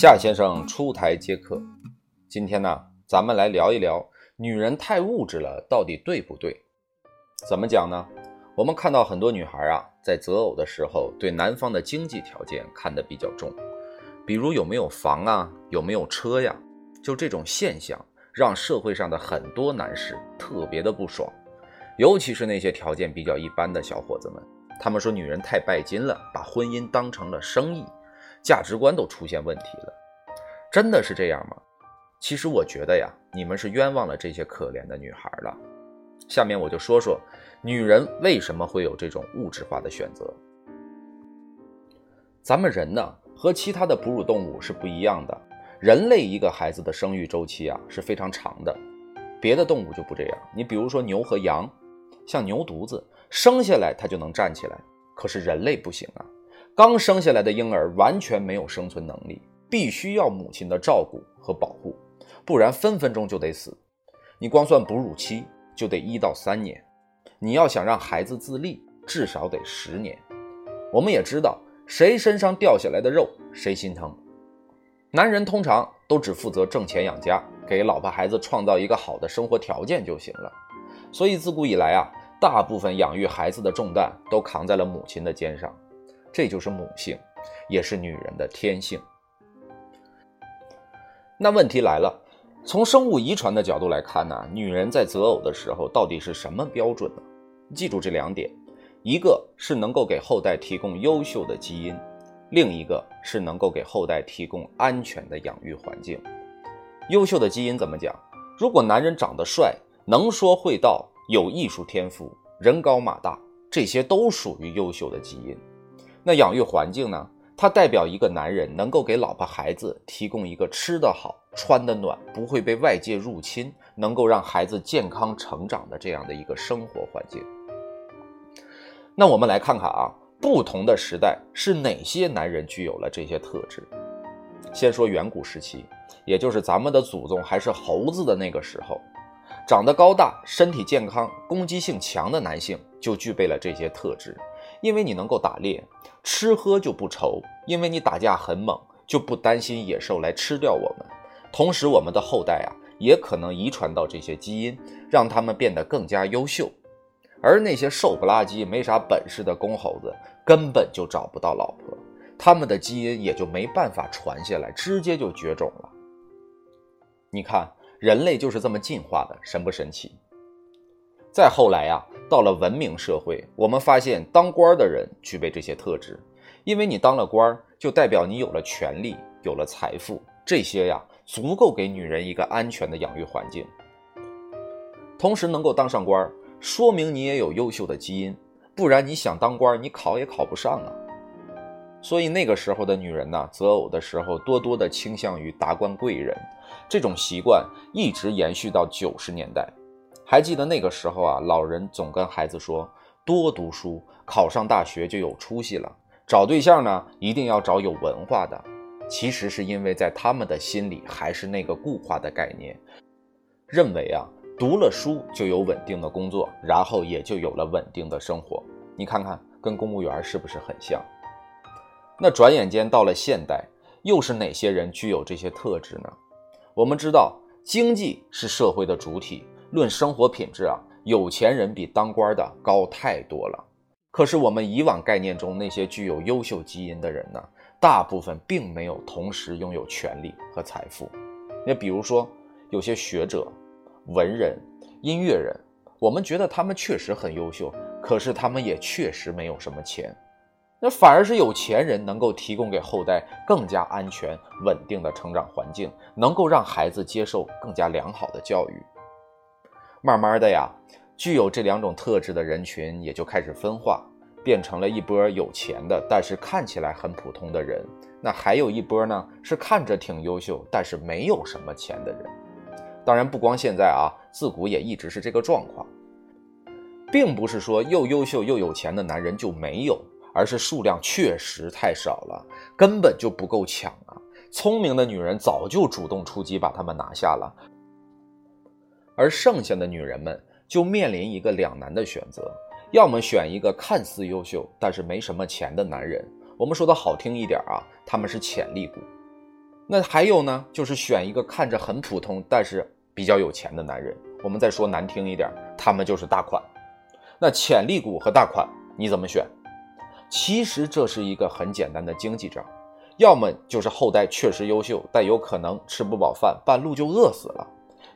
夏先生出台接客，今天呢，咱们来聊一聊女人太物质了，到底对不对？怎么讲呢？我们看到很多女孩啊，在择偶的时候，对男方的经济条件看得比较重，比如有没有房啊，有没有车呀，就这种现象，让社会上的很多男士特别的不爽，尤其是那些条件比较一般的小伙子们，他们说女人太拜金了，把婚姻当成了生意。价值观都出现问题了，真的是这样吗？其实我觉得呀，你们是冤枉了这些可怜的女孩了。下面我就说说，女人为什么会有这种物质化的选择。咱们人呢，和其他的哺乳动物是不一样的，人类一个孩子的生育周期啊是非常长的，别的动物就不这样。你比如说牛和羊，像牛犊子生下来它就能站起来，可是人类不行啊。刚生下来的婴儿完全没有生存能力，必须要母亲的照顾和保护，不然分分钟就得死。你光算哺乳期就得一到三年，你要想让孩子自立，至少得十年。我们也知道，谁身上掉下来的肉谁心疼。男人通常都只负责挣钱养家，给老婆孩子创造一个好的生活条件就行了。所以自古以来啊，大部分养育孩子的重担都扛在了母亲的肩上。这就是母性，也是女人的天性。那问题来了，从生物遗传的角度来看呢，女人在择偶的时候到底是什么标准呢？记住这两点：一个是能够给后代提供优秀的基因，另一个是能够给后代提供安全的养育环境。优秀的基因怎么讲？如果男人长得帅，能说会道，有艺术天赋，人高马大，这些都属于优秀的基因。那养育环境呢？它代表一个男人能够给老婆孩子提供一个吃得好、穿得暖、不会被外界入侵，能够让孩子健康成长的这样的一个生活环境。那我们来看看啊，不同的时代是哪些男人具有了这些特质？先说远古时期，也就是咱们的祖宗还是猴子的那个时候，长得高大、身体健康、攻击性强的男性就具备了这些特质。因为你能够打猎，吃喝就不愁；因为你打架很猛，就不担心野兽来吃掉我们。同时，我们的后代啊，也可能遗传到这些基因，让他们变得更加优秀。而那些瘦不拉几、没啥本事的公猴子，根本就找不到老婆，他们的基因也就没办法传下来，直接就绝种了。你看，人类就是这么进化的，神不神奇？再后来呀。到了文明社会，我们发现当官的人具备这些特质，因为你当了官，就代表你有了权利，有了财富，这些呀足够给女人一个安全的养育环境。同时能够当上官，说明你也有优秀的基因，不然你想当官，你考也考不上啊。所以那个时候的女人呢，择偶的时候多多的倾向于达官贵人，这种习惯一直延续到九十年代。还记得那个时候啊，老人总跟孩子说，多读书，考上大学就有出息了。找对象呢，一定要找有文化的。其实是因为在他们的心里还是那个固化的概念，认为啊，读了书就有稳定的工作，然后也就有了稳定的生活。你看看，跟公务员是不是很像？那转眼间到了现代，又是哪些人具有这些特质呢？我们知道，经济是社会的主体。论生活品质啊，有钱人比当官的高太多了。可是我们以往概念中那些具有优秀基因的人呢，大部分并没有同时拥有权力和财富。那比如说有些学者、文人、音乐人，我们觉得他们确实很优秀，可是他们也确实没有什么钱。那反而是有钱人能够提供给后代更加安全、稳定的成长环境，能够让孩子接受更加良好的教育。慢慢的呀，具有这两种特质的人群也就开始分化，变成了一波有钱的，但是看起来很普通的人。那还有一波呢，是看着挺优秀，但是没有什么钱的人。当然，不光现在啊，自古也一直是这个状况，并不是说又优秀又有钱的男人就没有，而是数量确实太少了，根本就不够抢啊。聪明的女人早就主动出击，把他们拿下了。而剩下的女人们就面临一个两难的选择：要么选一个看似优秀但是没什么钱的男人，我们说的好听一点啊，他们是潜力股；那还有呢，就是选一个看着很普通，但是比较有钱的男人。我们再说难听一点，他们就是大款。那潜力股和大款你怎么选？其实这是一个很简单的经济账，要么就是后代确实优秀，但有可能吃不饱饭，半路就饿死了；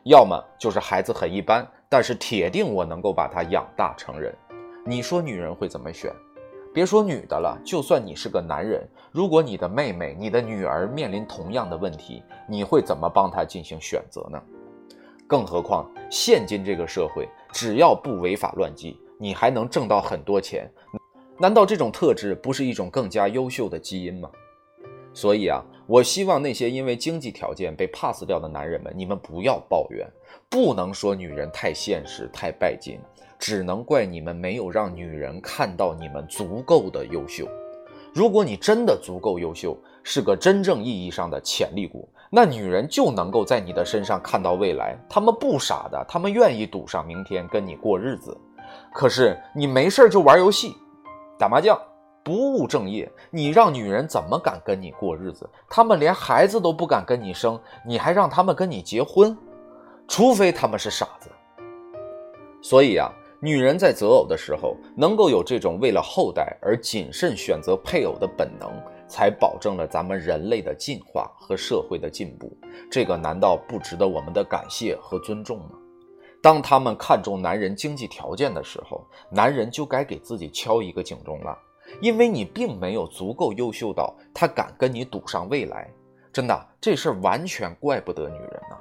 要么就是孩子很一般，但是铁定我能够把他养大成人。你说女人会怎么选？别说女的了，就算你是个男人，如果你的妹妹、你的女儿面临同样的问题，你会怎么帮她进行选择呢？更何况现今这个社会，只要不违法乱纪，你还能挣到很多钱。难道这种特质不是一种更加优秀的基因吗？所以啊，我希望那些因为经济条件被 pass 掉的男人们，你们不要抱怨，不能说女人太现实、太拜金。只能怪你们没有让女人看到你们足够的优秀。如果你真的足够优秀，是个真正意义上的潜力股，那女人就能够在你的身上看到未来。他们不傻的，他们愿意赌上明天跟你过日子。可是你没事就玩游戏、打麻将，不务正业，你让女人怎么敢跟你过日子？他们连孩子都不敢跟你生，你还让他们跟你结婚？除非他们是傻子。所以啊。女人在择偶的时候，能够有这种为了后代而谨慎选择配偶的本能，才保证了咱们人类的进化和社会的进步。这个难道不值得我们的感谢和尊重吗？当他们看重男人经济条件的时候，男人就该给自己敲一个警钟了，因为你并没有足够优秀到他敢跟你赌上未来。真的，这事儿完全怪不得女人呐。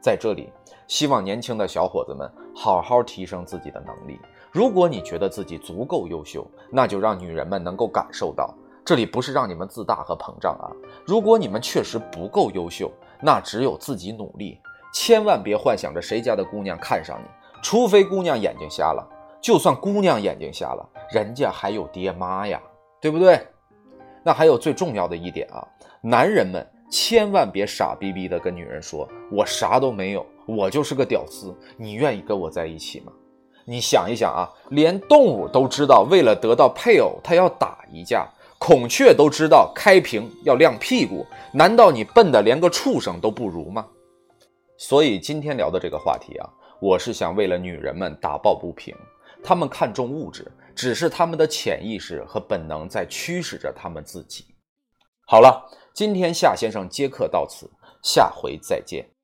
在这里，希望年轻的小伙子们好好提升自己的能力。如果你觉得自己足够优秀，那就让女人们能够感受到，这里不是让你们自大和膨胀啊。如果你们确实不够优秀，那只有自己努力，千万别幻想着谁家的姑娘看上你，除非姑娘眼睛瞎了。就算姑娘眼睛瞎了，人家还有爹妈呀，对不对？那还有最重要的一点啊，男人们。千万别傻逼逼的跟女人说：“我啥都没有，我就是个屌丝。”你愿意跟我在一起吗？你想一想啊，连动物都知道，为了得到配偶，它要打一架；孔雀都知道开屏要亮屁股。难道你笨的连个畜生都不如吗？所以今天聊的这个话题啊，我是想为了女人们打抱不平。他们看重物质，只是他们的潜意识和本能在驱使着他们自己。好了。今天夏先生接客到此，下回再见。